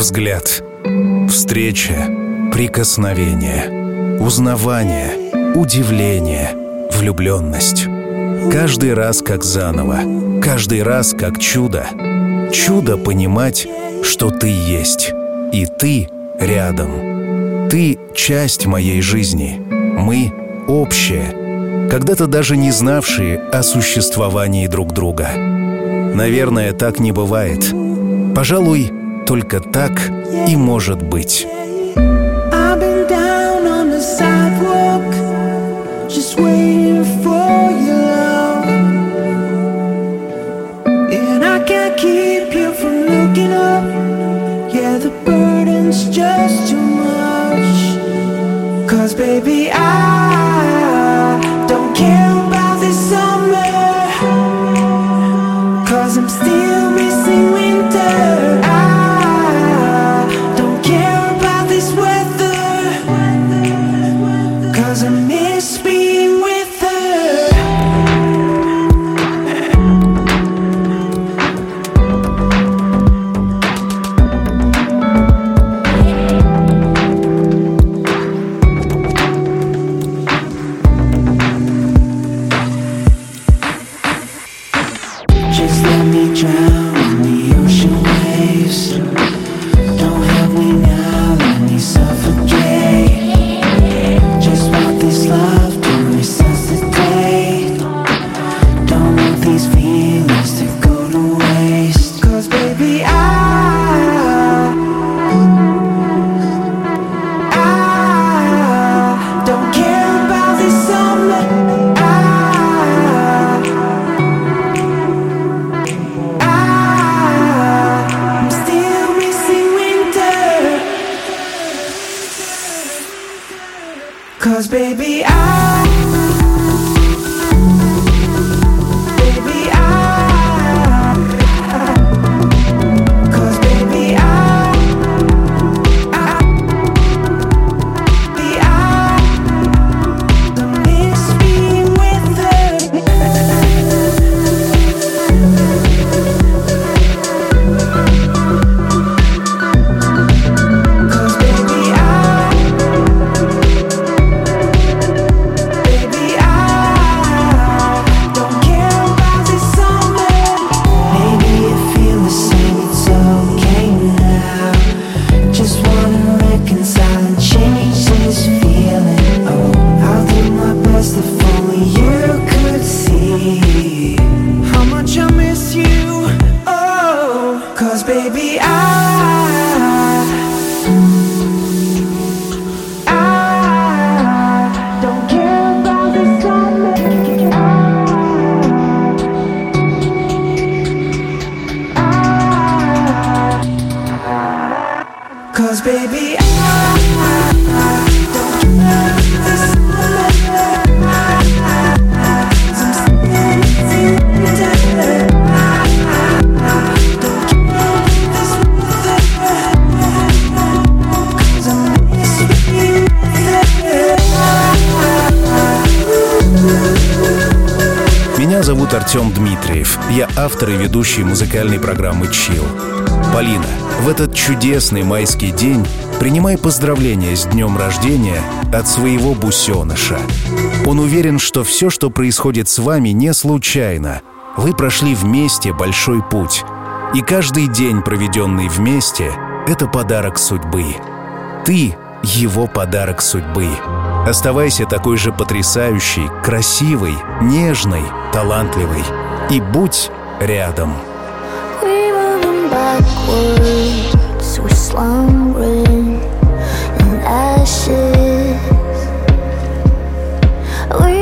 взгляд, встреча, прикосновение, узнавание, удивление, влюбленность. Каждый раз как заново, каждый раз как чудо. Чудо понимать, что ты есть, и ты рядом. Ты — часть моей жизни, мы — общее, когда-то даже не знавшие о существовании друг друга. Наверное, так не бывает. Пожалуй, только так и может быть. still missing winter. Меня зовут Артем Дмитриев. Я автор и ведущий музыкальной программы «Чил». Полина, в этот чудесный майский день принимай поздравления с днем рождения от своего бусеныша. Он уверен, что все, что происходит с вами, не случайно. Вы прошли вместе большой путь. И каждый день, проведенный вместе, это подарок судьбы. Ты — его подарок судьбы. Оставайся такой же потрясающей, красивой, нежной, талантливой. И будь рядом. Backwards, we're slumbering in ashes. We're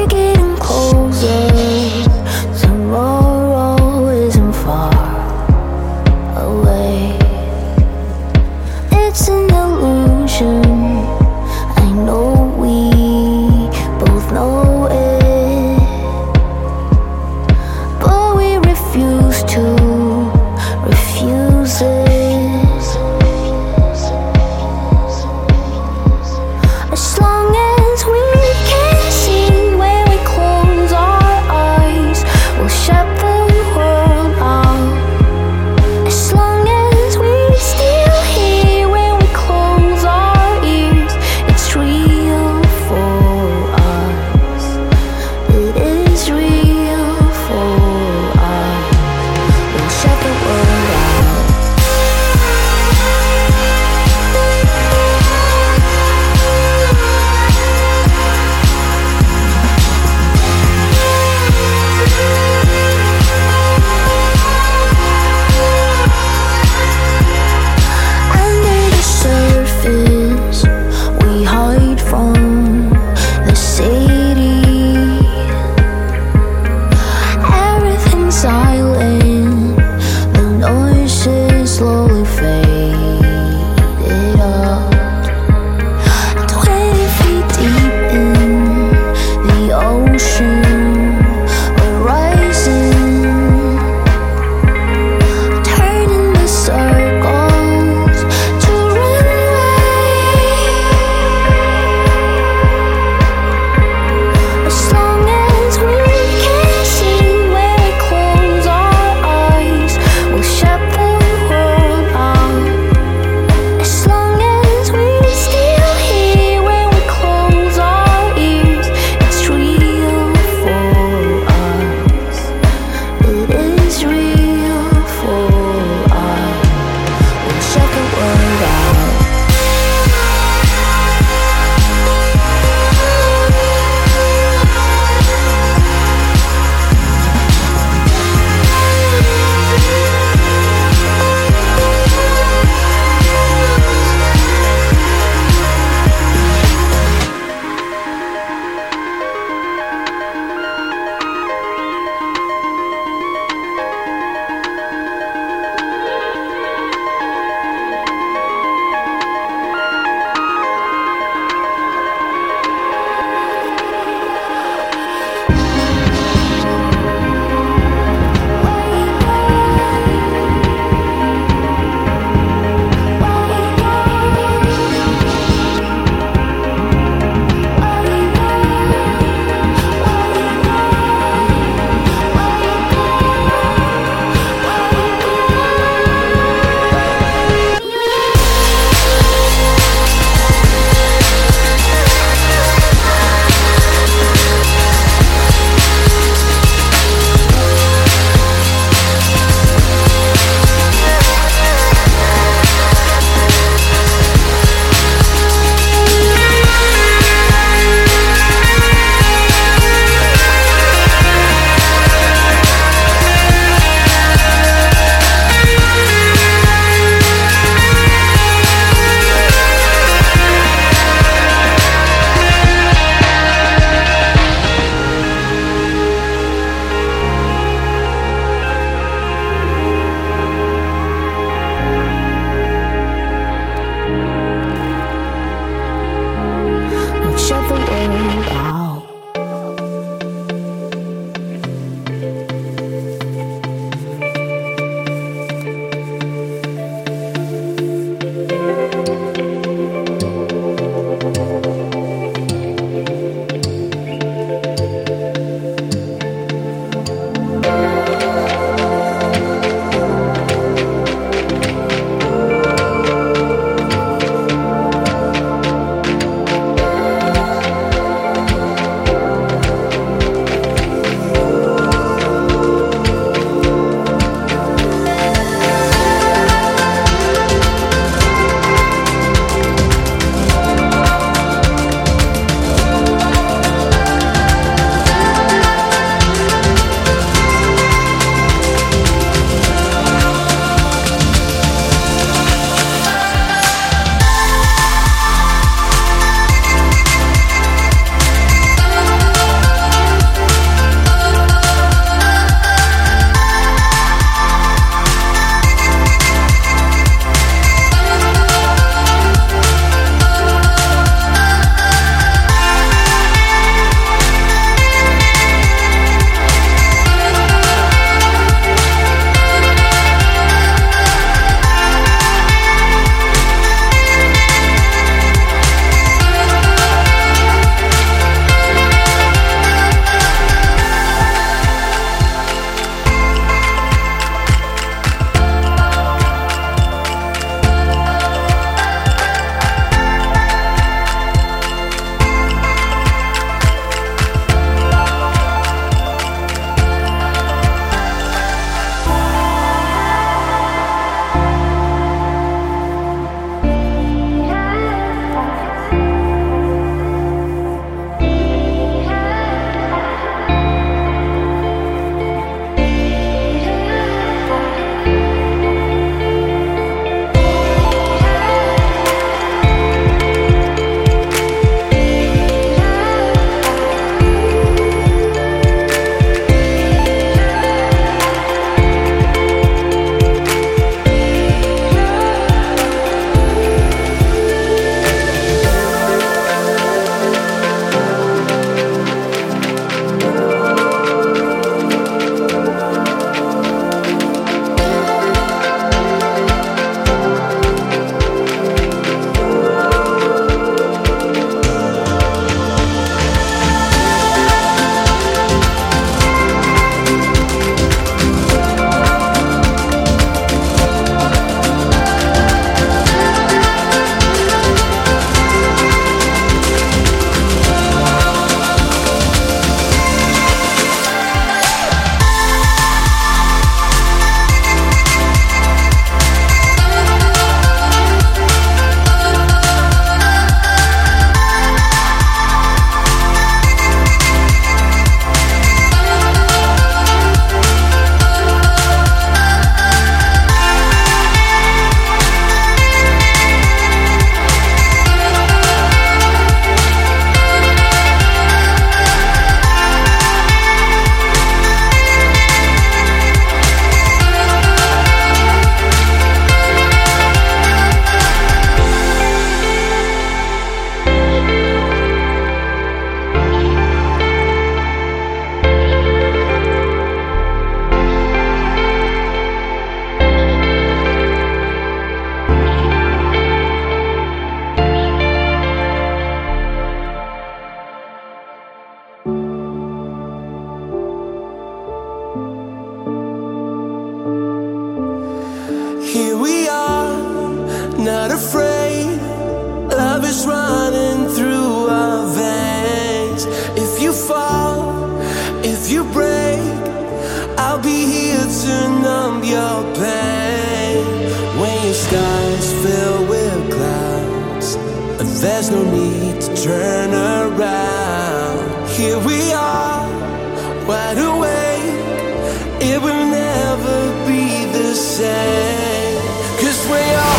never be the same. Cause we are.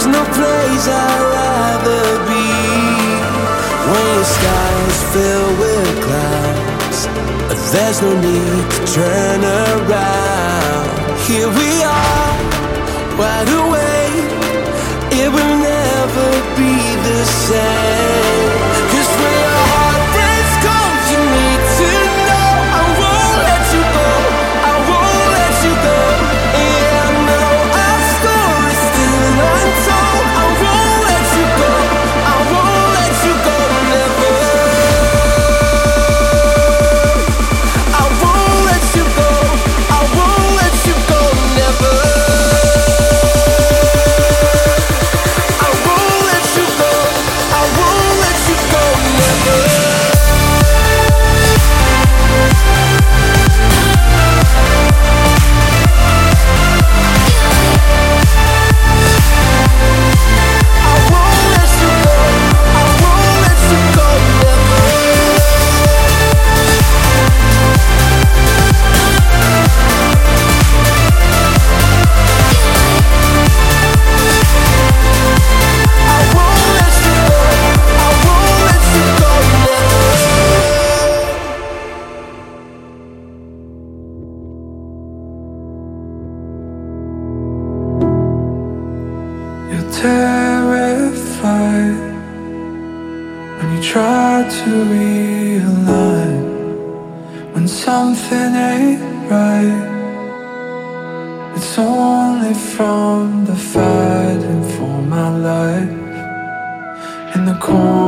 There's no place I'd rather be when your sky's filled with clouds. There's no need to turn around. Here we are, wide awake. It will never be the same. Oh.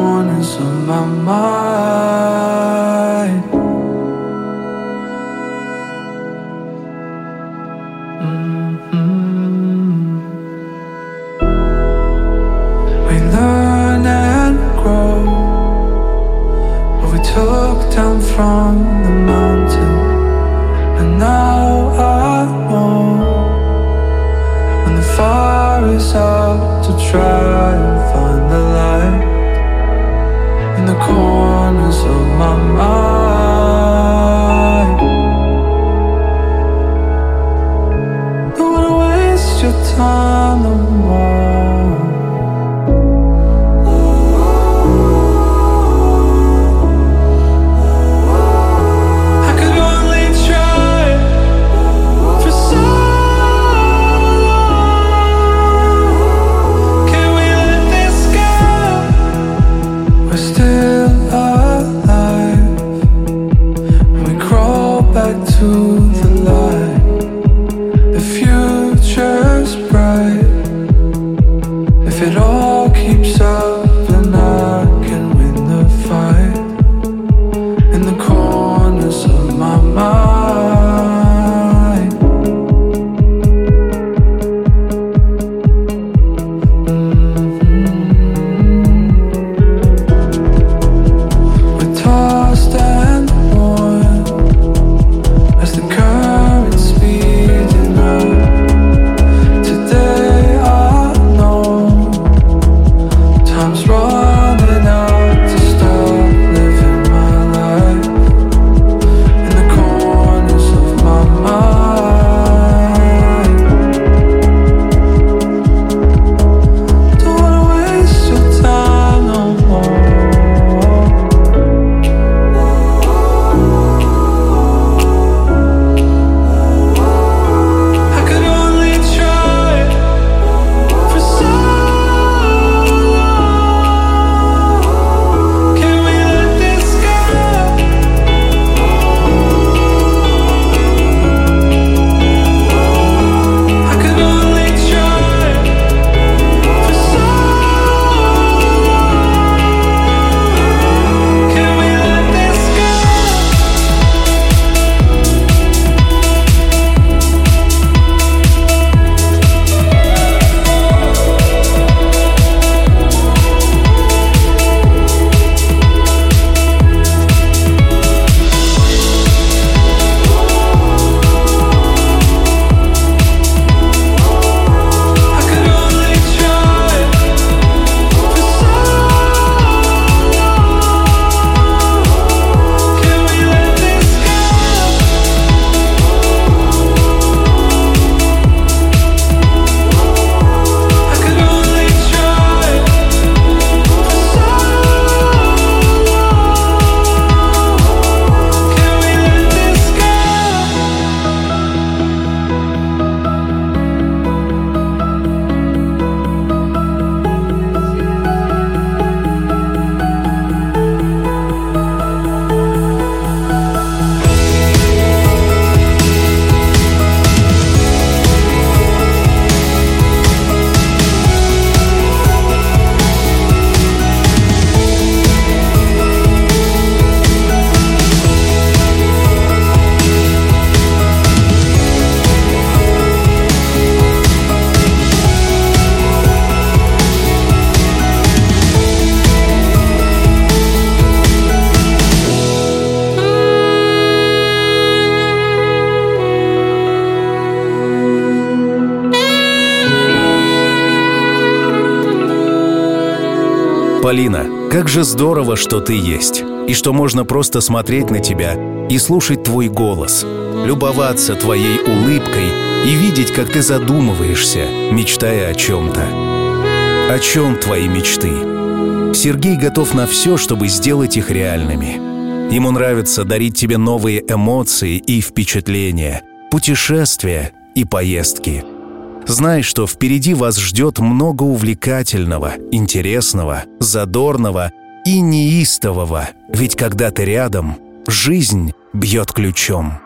Же здорово, что ты есть, и что можно просто смотреть на тебя и слушать твой голос, любоваться твоей улыбкой и видеть, как ты задумываешься, мечтая о чем-то. О чем твои мечты? Сергей готов на все, чтобы сделать их реальными. Ему нравится дарить тебе новые эмоции и впечатления, путешествия и поездки. Знай, что впереди вас ждет много увлекательного, интересного, задорного и неистового, ведь когда ты рядом, жизнь бьет ключом.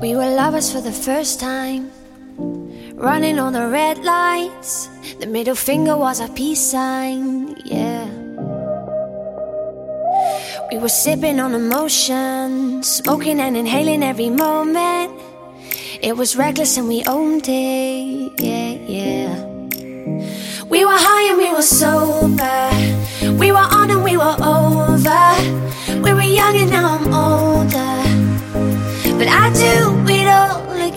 We were lovers for the first time, running on the red lights. The middle finger was our peace sign, yeah. We were sipping on emotion, smoking and inhaling every moment. It was reckless and we owned it, yeah, yeah. We were high and we were sober.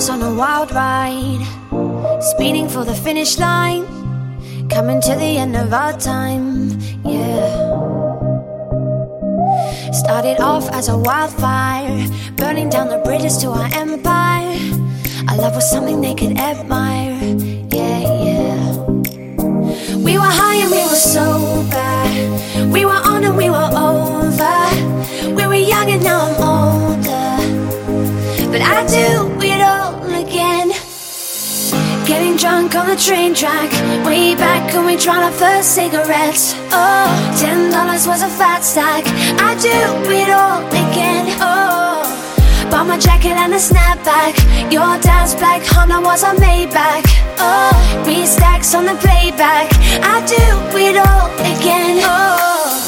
Lovers on a wild ride, speeding for the finish line, coming to the end of our time, yeah. Started off as a wildfire, burning down the bridges to our empire. Our love was something they could admire, drunk on the train track. Way back when we tried our first cigarettes. Oh, ten dollars was a fat stack. I'd do it all again. Oh, bought my jacket and a snapback. Your dad's black Honda was a Maybach. Oh, three stacks on the playback. I'd do it all again. Oh.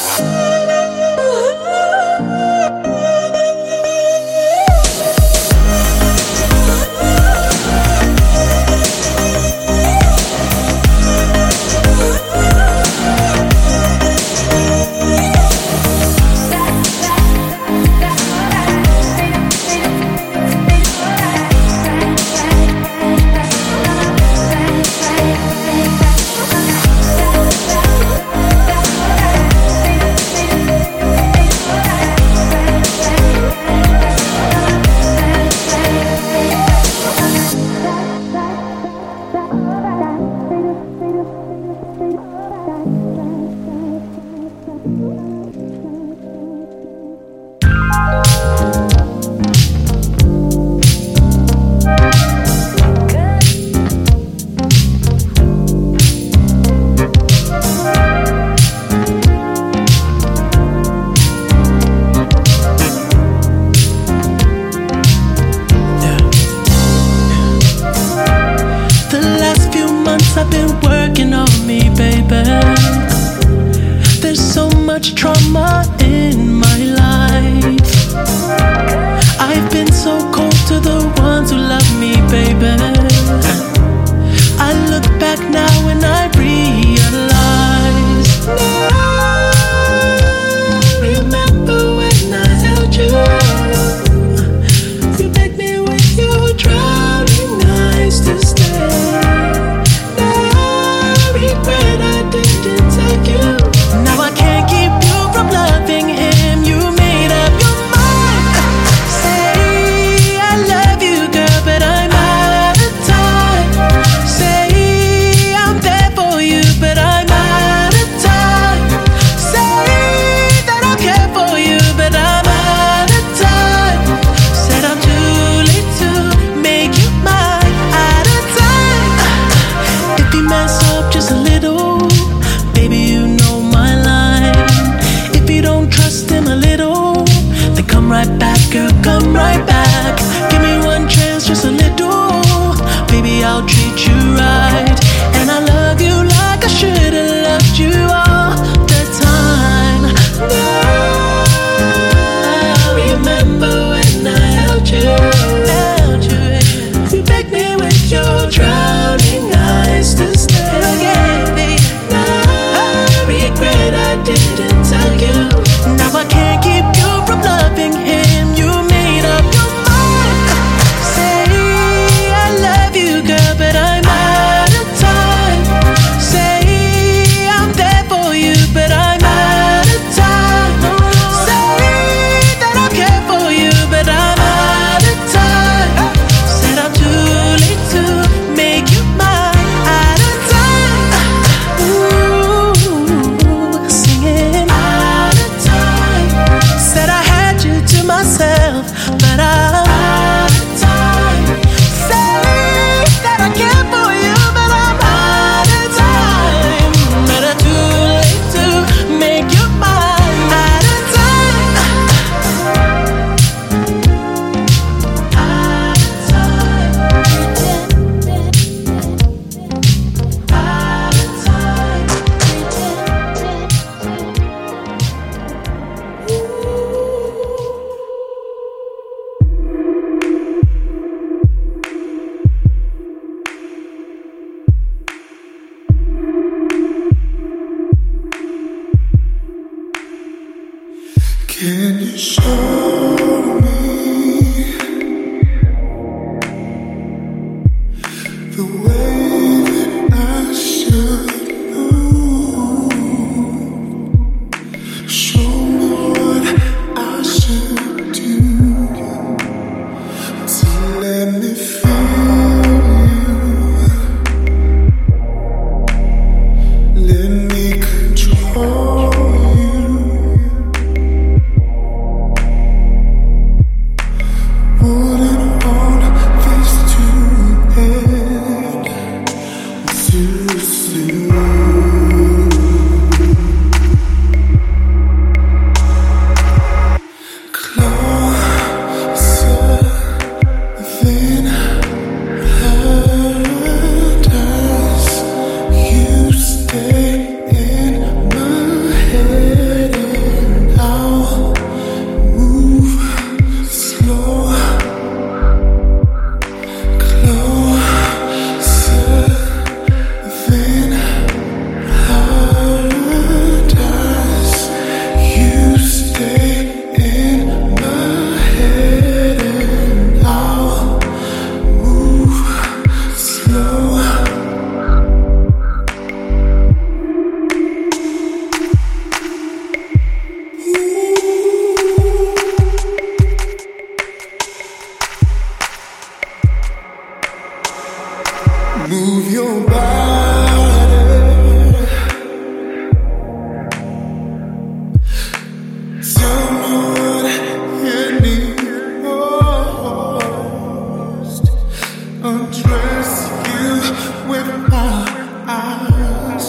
undress you with my eyes,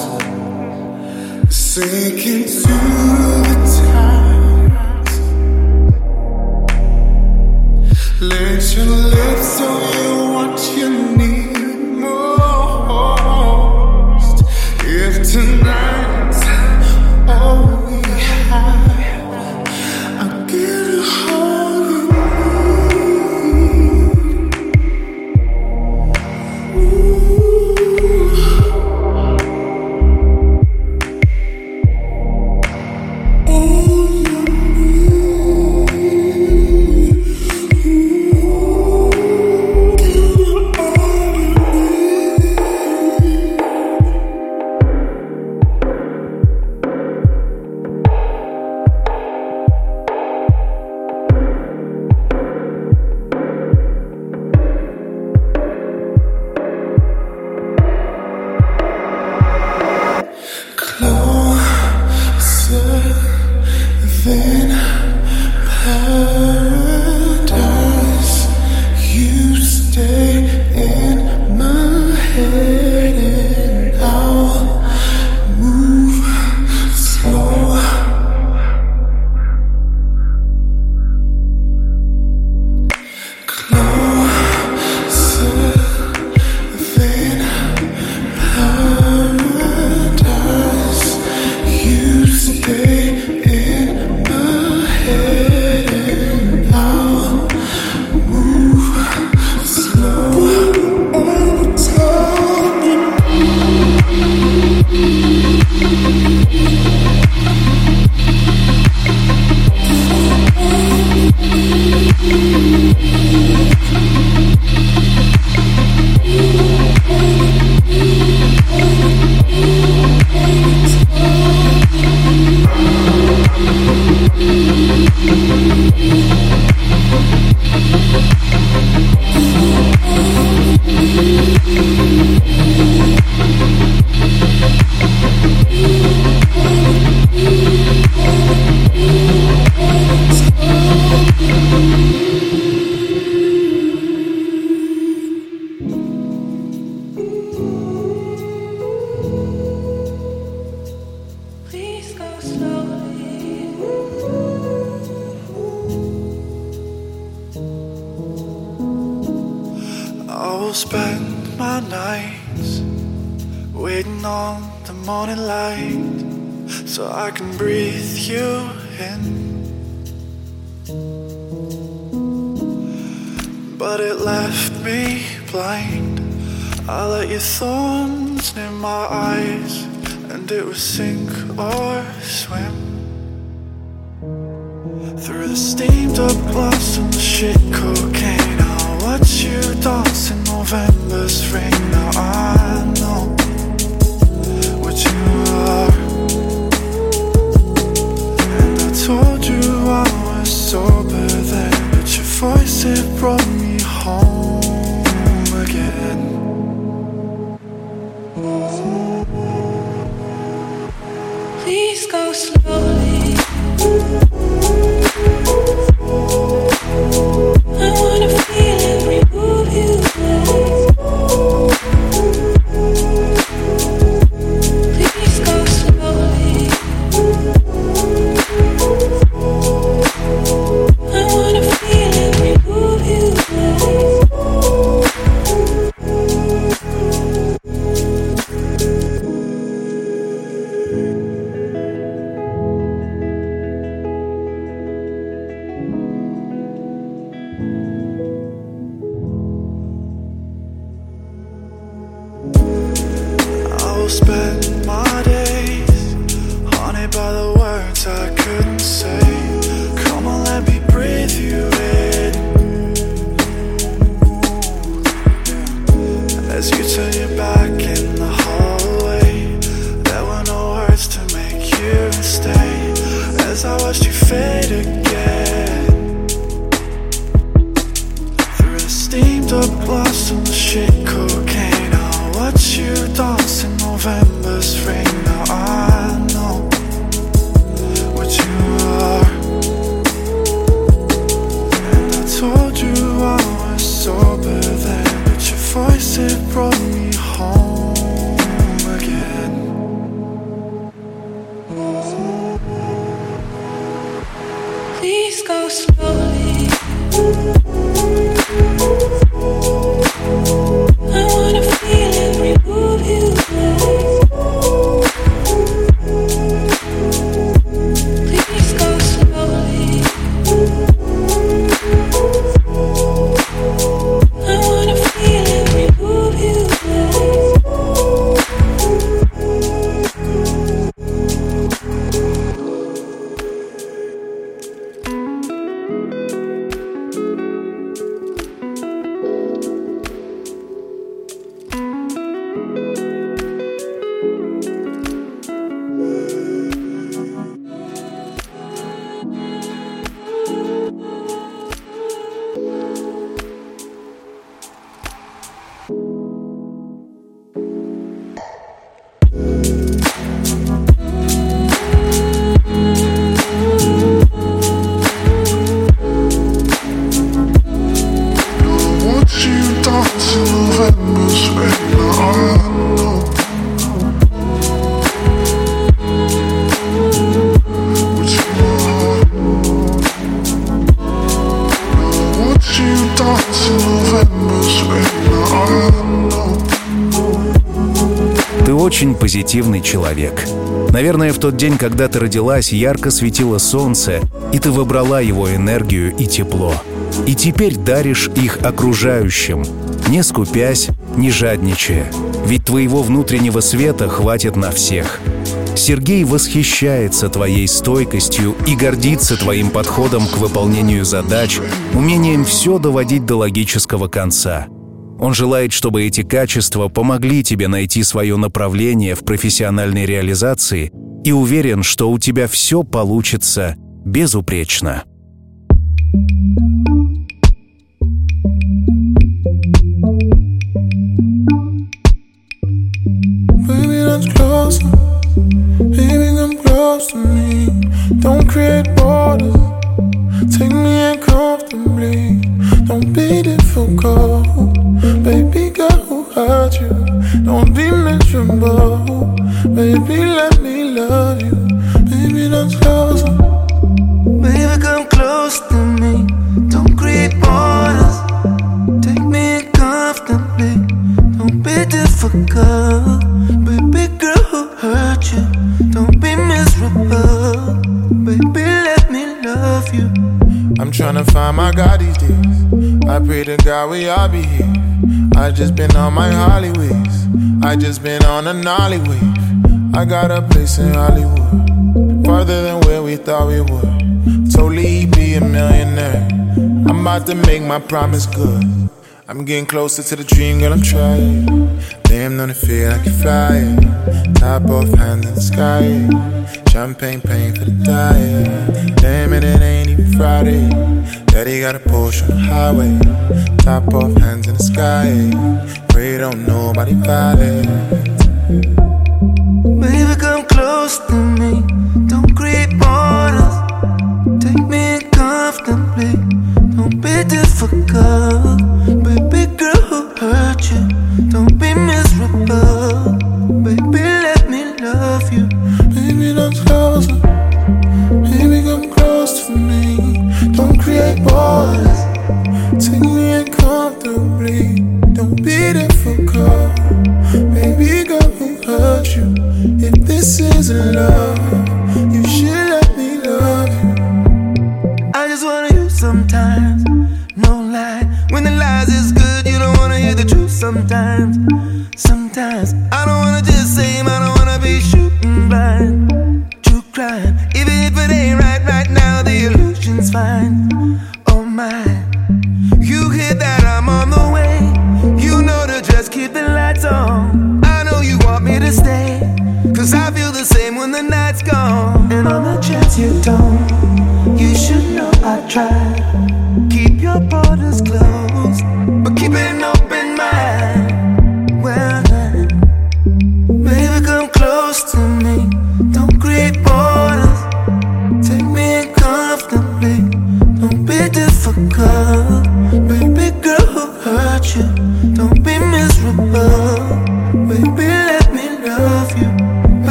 sinking to I must free. Ты очень позитивный человек. Наверное, в тот день, когда ты родилась, ярко светило солнце, и ты выбрала его энергию и тепло. И теперь даришь их окружающим, не скупясь, не жадничая. Ведь твоего внутреннего света хватит на всех. Сергей восхищается твоей стойкостью и гордится твоим подходом к выполнению задач, умением все доводить до логического конца. Он желает, чтобы эти качества помогли тебе найти свое направление в профессиональной реализации и уверен, что у тебя все получится безупречно. Closer. close to me. Don't create borders. Take me in comfortably. Don't be difficult. Baby girl, who hurt you? Don't be miserable. Baby, let me love you. Baby, don't close. Baby, come close to me. Don't create borders. Take me in comfortably. Don't be difficult. Baby girl. Baby, let me love you. I'm trying to find my God these days. I pray to God we all be here. I just been on my Hollywoods. I just been on a Nolly wave. I got a place in Hollywood, farther than where we thought we would. Totally be a millionaire. I'm about to make my promise good. I'm getting closer to the dream, girl. I'm trying. Damn, don't it feel like you're flying? Top off, hands in the sky. Champagne pain for the diet. Damn it, it ain't even Friday. Daddy got a Porsche on the highway. Top off, hands in the sky. Pray don't nobody violate. Baby, come close to me. Don't create borders. Take me in comfortably. Don't be difficult. Baby girl who hurt you. Don't be miserable.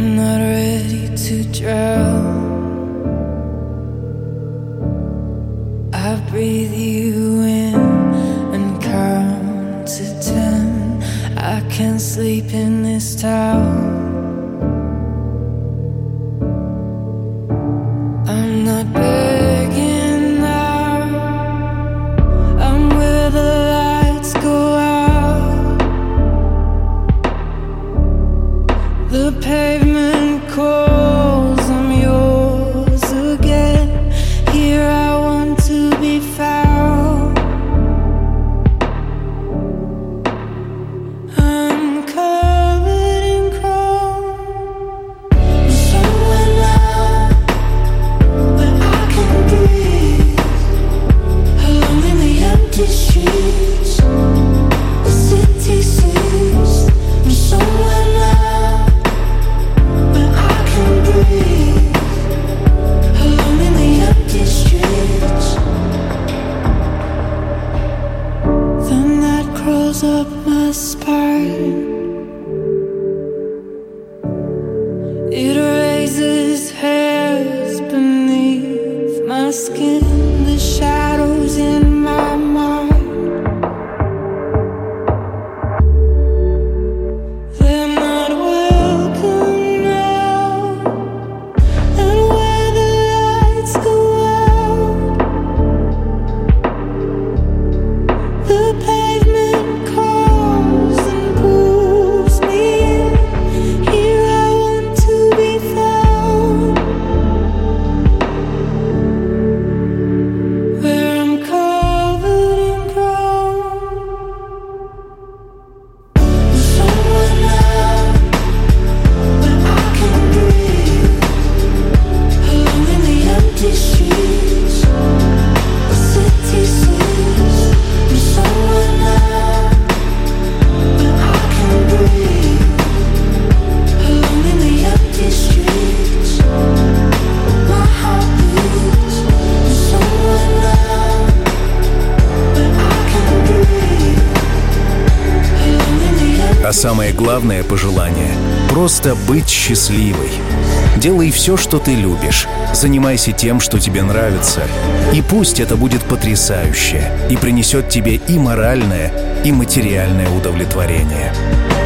I'm not ready to drown. I breathe you in and count to ten. I can't sleep in this town. Просто быть счастливой. Делай все, что ты любишь. Занимайся тем, что тебе нравится. И пусть это будет потрясающе и принесет тебе и моральное, и материальное удовлетворение.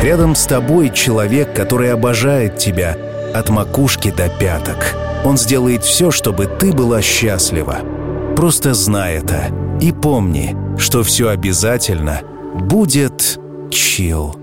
Рядом с тобой человек, который обожает тебя от макушки до пяток. Он сделает все, чтобы ты была счастлива. Просто знай это и помни, что все обязательно будет чил.